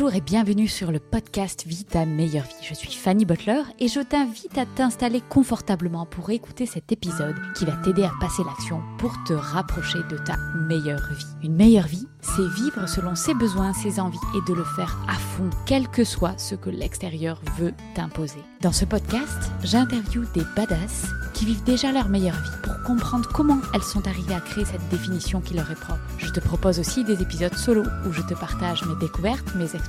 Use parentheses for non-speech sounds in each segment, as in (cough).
Bonjour et bienvenue sur le podcast Vie ta meilleure vie. Je suis Fanny Butler et je t'invite à t'installer confortablement pour écouter cet épisode qui va t'aider à passer l'action pour te rapprocher de ta meilleure vie. Une meilleure vie, c'est vivre selon ses besoins, ses envies et de le faire à fond, quel que soit ce que l'extérieur veut t'imposer. Dans ce podcast, j'interviewe des badass qui vivent déjà leur meilleure vie pour comprendre comment elles sont arrivées à créer cette définition qui leur est propre. Je te propose aussi des épisodes solo où je te partage mes découvertes, mes expériences,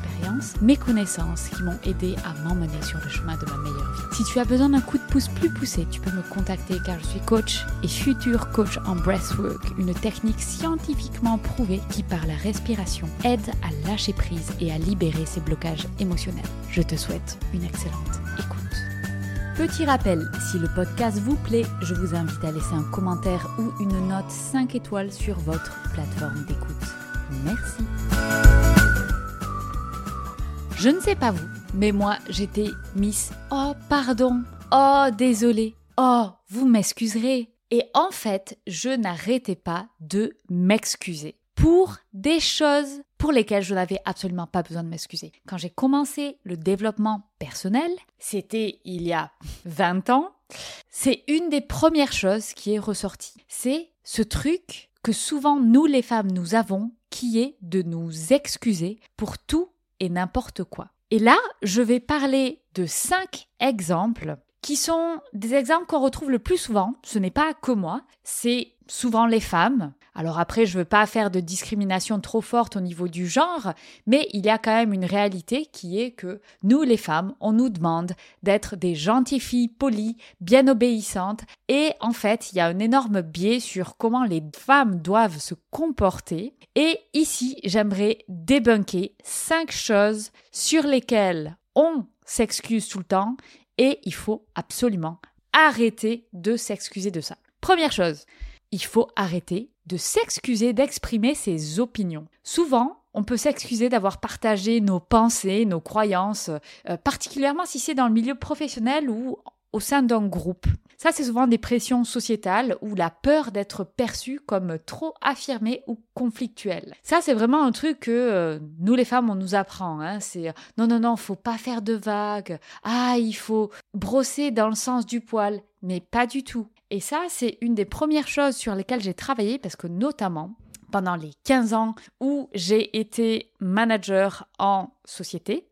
mes connaissances qui m'ont aidé à m'emmener sur le chemin de ma meilleure vie. Si tu as besoin d'un coup de pouce plus poussé, tu peux me contacter car je suis coach et futur coach en breathwork, une technique scientifiquement prouvée qui par la respiration aide à lâcher prise et à libérer ses blocages émotionnels. Je te souhaite une excellente écoute. Petit rappel, si le podcast vous plaît, je vous invite à laisser un commentaire ou une note 5 étoiles sur votre plateforme d'écoute. Merci. Je ne sais pas vous, mais moi j'étais Miss Oh pardon, oh désolé, oh vous m'excuserez. Et en fait, je n'arrêtais pas de m'excuser pour des choses pour lesquelles je n'avais absolument pas besoin de m'excuser. Quand j'ai commencé le développement personnel, c'était il y a 20 ans, c'est une des premières choses qui est ressortie. C'est ce truc que souvent nous les femmes nous avons qui est de nous excuser pour tout et n'importe quoi. Et là, je vais parler de cinq exemples qui sont des exemples qu'on retrouve le plus souvent. Ce n'est pas que moi, c'est souvent les femmes. Alors après, je ne veux pas faire de discrimination trop forte au niveau du genre, mais il y a quand même une réalité qui est que nous, les femmes, on nous demande d'être des gentilles filles polies, bien obéissantes, et en fait, il y a un énorme biais sur comment les femmes doivent se comporter. Et ici, j'aimerais débunker cinq choses sur lesquelles on s'excuse tout le temps et il faut absolument arrêter de s'excuser de ça. Première chose, il faut arrêter de s'excuser d'exprimer ses opinions. Souvent, on peut s'excuser d'avoir partagé nos pensées, nos croyances, euh, particulièrement si c'est dans le milieu professionnel ou au sein d'un groupe. Ça, c'est souvent des pressions sociétales ou la peur d'être perçu comme trop affirmé ou conflictuel. Ça, c'est vraiment un truc que euh, nous, les femmes, on nous apprend. Hein. C'est non, non, non, faut pas faire de vagues. Ah, il faut brosser dans le sens du poil. Mais pas du tout. Et ça, c'est une des premières choses sur lesquelles j'ai travaillé parce que notamment, pendant les 15 ans où j'ai été manager en société,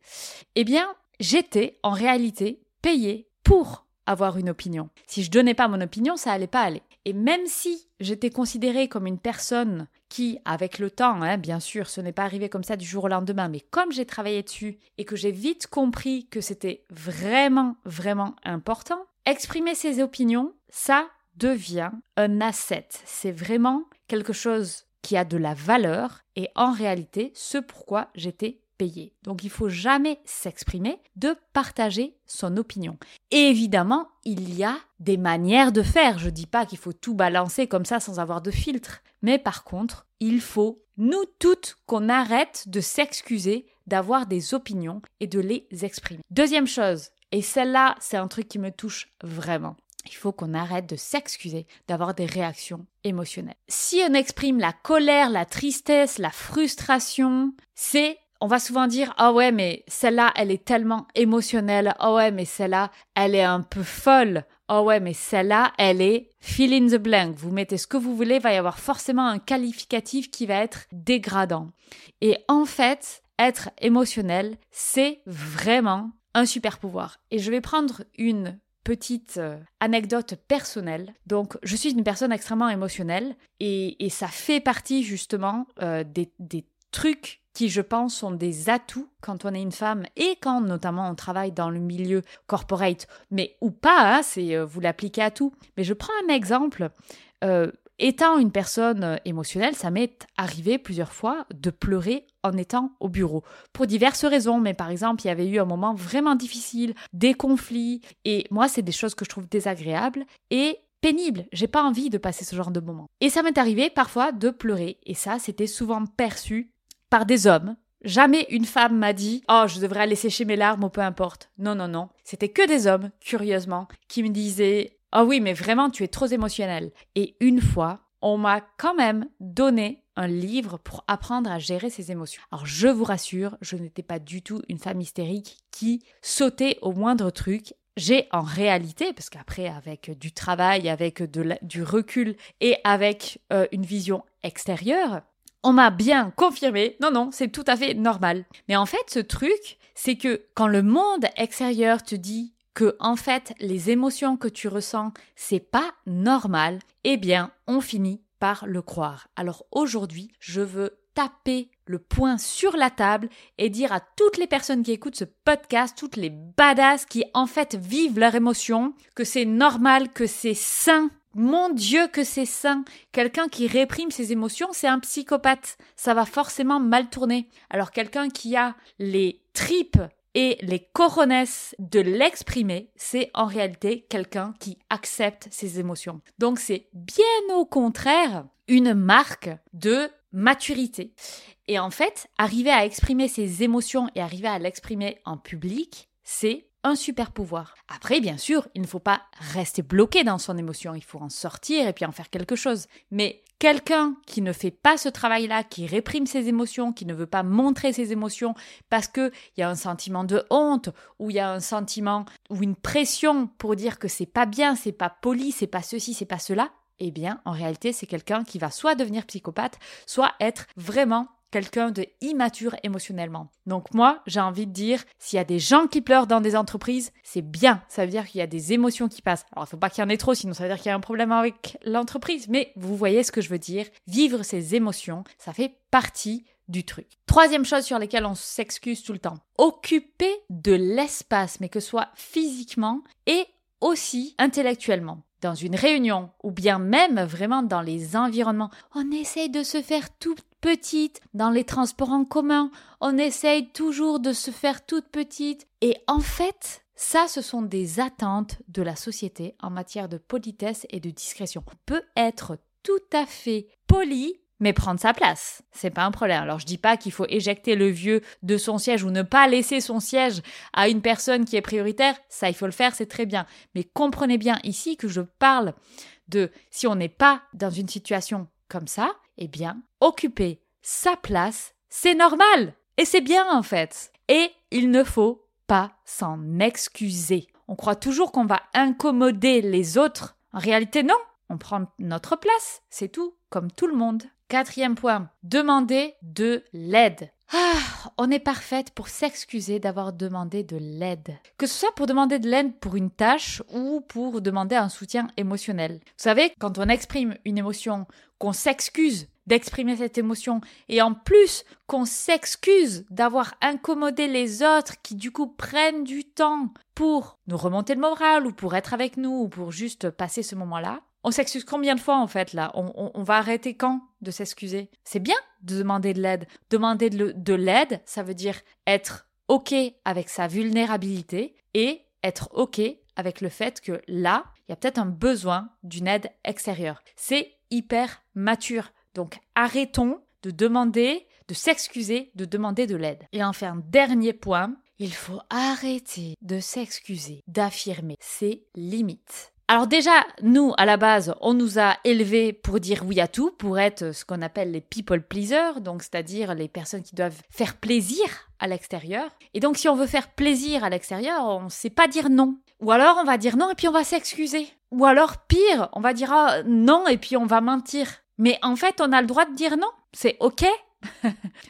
eh bien, j'étais en réalité payée pour avoir une opinion. Si je donnais pas mon opinion, ça allait pas aller. Et même si j'étais considérée comme une personne qui, avec le temps, hein, bien sûr, ce n'est pas arrivé comme ça du jour au lendemain, mais comme j'ai travaillé dessus et que j'ai vite compris que c'était vraiment, vraiment important, exprimer ses opinions, ça devient un asset. C'est vraiment quelque chose qui a de la valeur et en réalité, ce pourquoi j'étais payé. Donc il faut jamais s'exprimer, de partager son opinion. évidemment, il y a des manières de faire. Je dis pas qu'il faut tout balancer comme ça sans avoir de filtre, mais par contre, il faut nous toutes qu'on arrête de s'excuser d'avoir des opinions et de les exprimer. Deuxième chose, et celle-là, c'est un truc qui me touche vraiment. Il faut qu'on arrête de s'excuser d'avoir des réactions émotionnelles. Si on exprime la colère, la tristesse, la frustration, c'est on va souvent dire ah ouais mais celle-là elle est tellement émotionnelle ah ouais mais celle-là elle est un peu folle Oh ouais, mais celle-là, elle est fill in the blank. Vous mettez ce que vous voulez, il va y avoir forcément un qualificatif qui va être dégradant. Et en fait, être émotionnel, c'est vraiment un super pouvoir. Et je vais prendre une petite euh, anecdote personnelle. Donc, je suis une personne extrêmement émotionnelle et, ça fait partie justement euh, des, trucs qui, je pense, sont des atouts quand on est une femme et quand notamment on travaille dans le milieu corporate, mais ou pas, hein, c'est euh, vous l'appliquez à tout. Mais je prends un exemple. Étant une personne euh, émotionnelle, ça m'est arrivé plusieurs fois de pleurer en étant au bureau. Pour diverses raisons, mais par exemple, il y avait eu un moment vraiment difficile, des conflits, et moi, c'est des choses que je trouve désagréables et pénibles. J'ai pas envie de passer ce genre de moment. Et ça m'est arrivé parfois de pleurer, et ça, c'était souvent perçu par des hommes Jamais une femme m'a dit Oh, je devrais aller sécher mes larmes ou peu importe. Non, non, non. C'était que des hommes, curieusement, qui me disaient Oh oui, mais vraiment, tu es trop émotionnel. Et une fois, on m'a quand même donné un livre pour apprendre à gérer ses émotions. Alors je vous rassure, je n'étais pas du tout une femme hystérique qui sautait au moindre truc. J'ai en réalité, parce qu'après avec du travail, avec du recul et avec euh, une vision extérieure, on m'a bien confirmé, non, non, c'est tout à fait normal. Mais en fait, ce truc, c'est que quand le monde extérieur te dit que en fait les émotions que tu ressens c'est pas normal, eh bien on finit par le croire. Alors aujourd'hui, je veux taper le poing sur la table et dire à toutes les personnes qui écoutent ce podcast, toutes les badass qui en fait vivent leurs émotions, que c'est normal, que c'est sain. Mon Dieu, que c'est sain. Quelqu'un qui réprime ses émotions, c'est un psychopathe. Ça va forcément mal tourner. Alors quelqu'un qui a les tripes et les coronesses de l'exprimer, c'est en réalité quelqu'un qui accepte ses émotions. Donc c'est bien au contraire une marque de maturité. Et en fait, arriver à exprimer ses émotions et arriver à l'exprimer en public, c'est un super pouvoir. Après, bien sûr, il ne faut pas rester bloqué dans son émotion, il faut en sortir et puis en faire quelque chose. Mais quelqu'un qui ne fait pas ce travail-là, qui réprime ses émotions, qui ne veut pas montrer ses émotions parce qu'il y a un sentiment de honte ou il y a un sentiment ou une pression pour dire que c'est pas bien, c'est pas poli, c'est pas ceci, c'est pas cela, eh bien, en réalité, c'est quelqu'un qui va soit devenir psychopathe, soit être vraiment quelqu'un de immature émotionnellement. Donc moi, j'ai envie de dire, s'il y a des gens qui pleurent dans des entreprises, c'est bien. Ça veut dire qu'il y a des émotions qui passent. Alors il faut pas qu'il y en ait trop, sinon ça veut dire qu'il y a un problème avec l'entreprise. Mais vous voyez ce que je veux dire. Vivre ces émotions, ça fait partie du truc. Troisième chose sur laquelle on s'excuse tout le temps. Occuper de l'espace, mais que ce soit physiquement et aussi intellectuellement dans une réunion ou bien même vraiment dans les environnements, on essaye de se faire toute petite dans les transports en commun, on essaye toujours de se faire toute petite et en fait, ça, ce sont des attentes de la société en matière de politesse et de discrétion. On peut être tout à fait poli mais prendre sa place. C'est pas un problème. Alors je dis pas qu'il faut éjecter le vieux de son siège ou ne pas laisser son siège à une personne qui est prioritaire. Ça, il faut le faire, c'est très bien. Mais comprenez bien ici que je parle de si on n'est pas dans une situation comme ça, eh bien, occuper sa place, c'est normal. Et c'est bien en fait. Et il ne faut pas s'en excuser. On croit toujours qu'on va incommoder les autres. En réalité, non. On prend notre place, c'est tout, comme tout le monde. Quatrième point, demander de l'aide. Ah, on est parfaite pour s'excuser d'avoir demandé de l'aide. Que ce soit pour demander de l'aide pour une tâche ou pour demander un soutien émotionnel. Vous savez, quand on exprime une émotion, qu'on s'excuse d'exprimer cette émotion et en plus qu'on s'excuse d'avoir incommodé les autres qui du coup prennent du temps pour nous remonter le moral ou pour être avec nous ou pour juste passer ce moment-là, on s'excuse combien de fois en fait là? On, va arrêter quand de s'excuser? C'est bien de demander de l'aide. Demander de, l'aide, ça veut dire être OK avec sa vulnérabilité et être OK avec le fait que là, il y a peut-être un besoin d'une aide extérieure. C'est hyper mature. Donc arrêtons de demander, de s'excuser, de demander de l'aide. Et enfin, dernier point, il faut arrêter de s'excuser, d'affirmer ses limites. Alors déjà, nous, à la base, on nous a élevés pour dire oui à tout, pour être ce qu'on appelle les people pleasers, donc c'est-à-dire les personnes qui doivent faire plaisir à l'extérieur. Et donc, si on veut faire plaisir à l'extérieur, on ne sait pas dire non. Ou alors, on va dire non et puis on va s'excuser. Ou alors, pire, on va dire ah, non et puis on va mentir. Mais en fait, on a le droit de dire non. C'est OK. (laughs)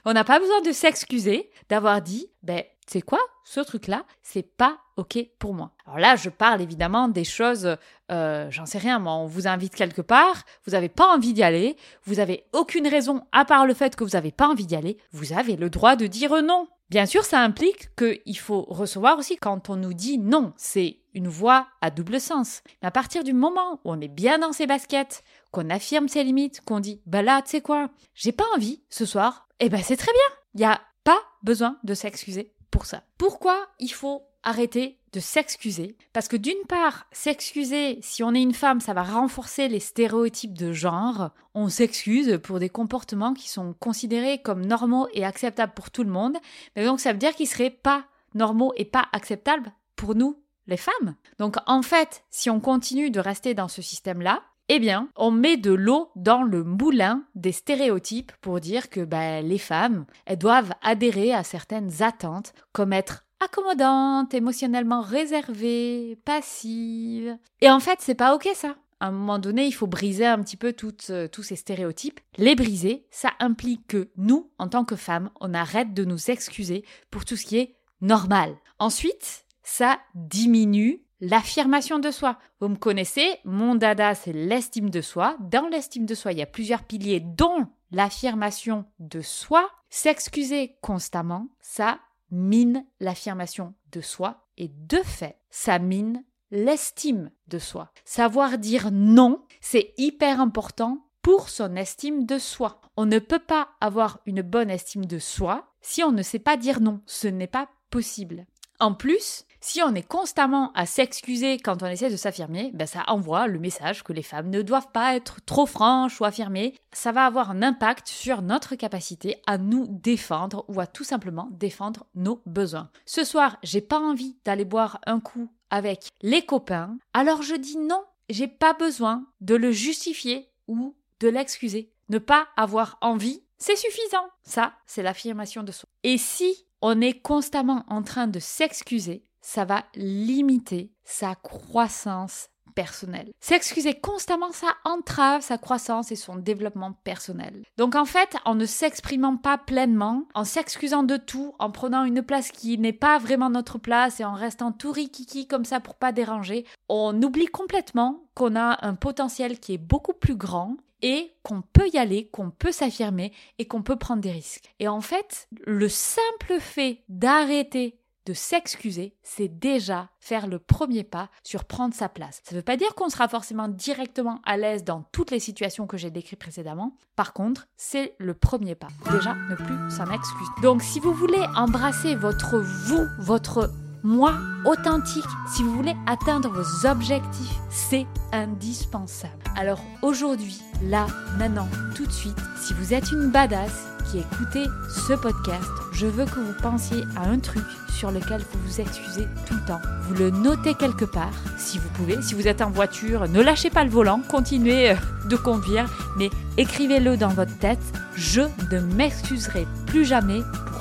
on n'a pas besoin de s'excuser d'avoir dit, ben, c'est quoi? Ce truc-là C'est pas OK pour moi. Alors là, je parle évidemment des choses, euh, j'en sais rien, moi, on vous invite quelque part, vous n'avez pas envie d'y aller, vous avez aucune raison à part le fait que vous n'avez pas envie d'y aller, vous avez le droit de dire non. Bien sûr, ça implique qu'il faut recevoir aussi quand on nous dit non. C'est une voix à double sens. Mais à partir du moment où on est bien dans ses baskets, qu'on affirme ses limites, qu'on dit bah là, tu sais quoi, j'ai pas envie ce soir, eh ben c'est très bien. Il n'y a pas besoin de s'excuser pour ça. Pourquoi il faut arrêter de s'excuser? Parce que d'une part, s'excuser, si on est une femme, ça va renforcer les stéréotypes de genre. On s'excuse pour des comportements qui sont considérés comme normaux et acceptables pour tout le monde. Mais donc ça veut dire qu'ils seraient pas normaux et pas acceptables pour nous, les femmes. Donc en fait, si on continue de rester dans ce système-là, eh bien, on met de l'eau dans le moulin des stéréotypes pour dire que ben, les femmes, elles doivent adhérer à certaines attentes, comme être accommodante, émotionnellement réservée, passive. Et en fait, c'est pas ok ça. À un moment donné, il faut briser un petit peu euh, tous ces stéréotypes. Les briser, ça implique que nous, en tant que femmes, on arrête de nous excuser pour tout ce qui est normal. Ensuite, ça diminue l'affirmation de soi. Vous me connaissez, mon dada, c'est l'estime de soi. Dans l'estime de soi, il y a plusieurs piliers, dont l'affirmation de soi. S'excuser constamment, ça mine l'affirmation de soi et de fait, ça mine l'estime de soi. Savoir dire non, c'est hyper important pour son estime de soi. On ne peut pas avoir une bonne estime de soi si on ne sait pas dire non. Ce n'est pas possible. En plus, si on est constamment à s'excuser quand on essaie de s'affirmer, ben ça envoie le message que les femmes ne doivent pas être trop franches ou affirmées. Ça va avoir un impact sur notre capacité à nous défendre ou à tout simplement défendre nos besoins. Ce soir, j'ai pas envie d'aller boire un coup avec les copains, alors je dis non, j'ai pas besoin de le justifier ou de l'excuser. Ne pas avoir envie, c'est suffisant. Ça, c'est l'affirmation de soi. Et si on est constamment en train de s'excuser, ça va limiter sa croissance personnelle. S'excuser constamment, ça entrave sa croissance et son développement personnel. Donc en fait, en ne s'exprimant pas pleinement, en s'excusant de tout, en prenant une place qui n'est pas vraiment notre place et en restant tout rikiki comme ça pour pas déranger, on oublie complètement qu'on a un potentiel qui est beaucoup plus grand et qu'on peut y aller, qu'on peut s'affirmer et qu'on peut prendre des risques. Et en fait, le simple fait d'arrêter de s'excuser, c'est déjà faire le premier pas sur prendre sa place. Ça ne veut pas dire qu'on sera forcément directement à l'aise dans toutes les situations que j'ai décrites précédemment. Par contre, c'est le premier pas. Déjà, ne plus s'en excuser. Donc, si vous voulez embrasser votre vous, votre moi authentique, si vous voulez atteindre vos objectifs, c'est indispensable. Alors aujourd'hui, là, maintenant, tout de suite, si vous êtes une badass qui écoutez ce podcast, je veux que vous pensiez à un truc sur lequel vous vous excusez tout le temps. Vous le notez quelque part, si vous pouvez. Si vous êtes en voiture, ne lâchez pas le volant, continuez euh, de conduire, mais écrivez-le dans votre tête. Je ne m'excuserai plus jamais pour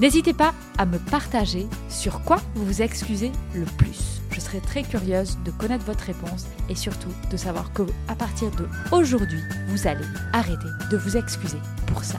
N'hésitez pas à me partager sur quoi vous vous excusez le plus. Je serai très curieuse de connaître votre réponse et surtout de savoir que à partir de aujourd'hui, vous allez arrêter de vous excuser pour ça.